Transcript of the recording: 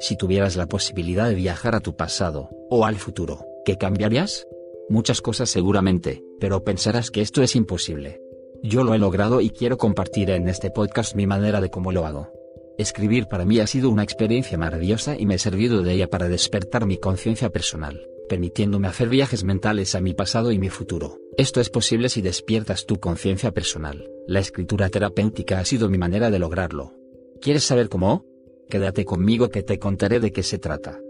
Si tuvieras la posibilidad de viajar a tu pasado, o al futuro, ¿qué cambiarías? Muchas cosas seguramente, pero pensarás que esto es imposible. Yo lo he logrado y quiero compartir en este podcast mi manera de cómo lo hago. Escribir para mí ha sido una experiencia maravillosa y me he servido de ella para despertar mi conciencia personal, permitiéndome hacer viajes mentales a mi pasado y mi futuro. Esto es posible si despiertas tu conciencia personal. La escritura terapéutica ha sido mi manera de lograrlo. ¿Quieres saber cómo? Quédate conmigo que te contaré de qué se trata.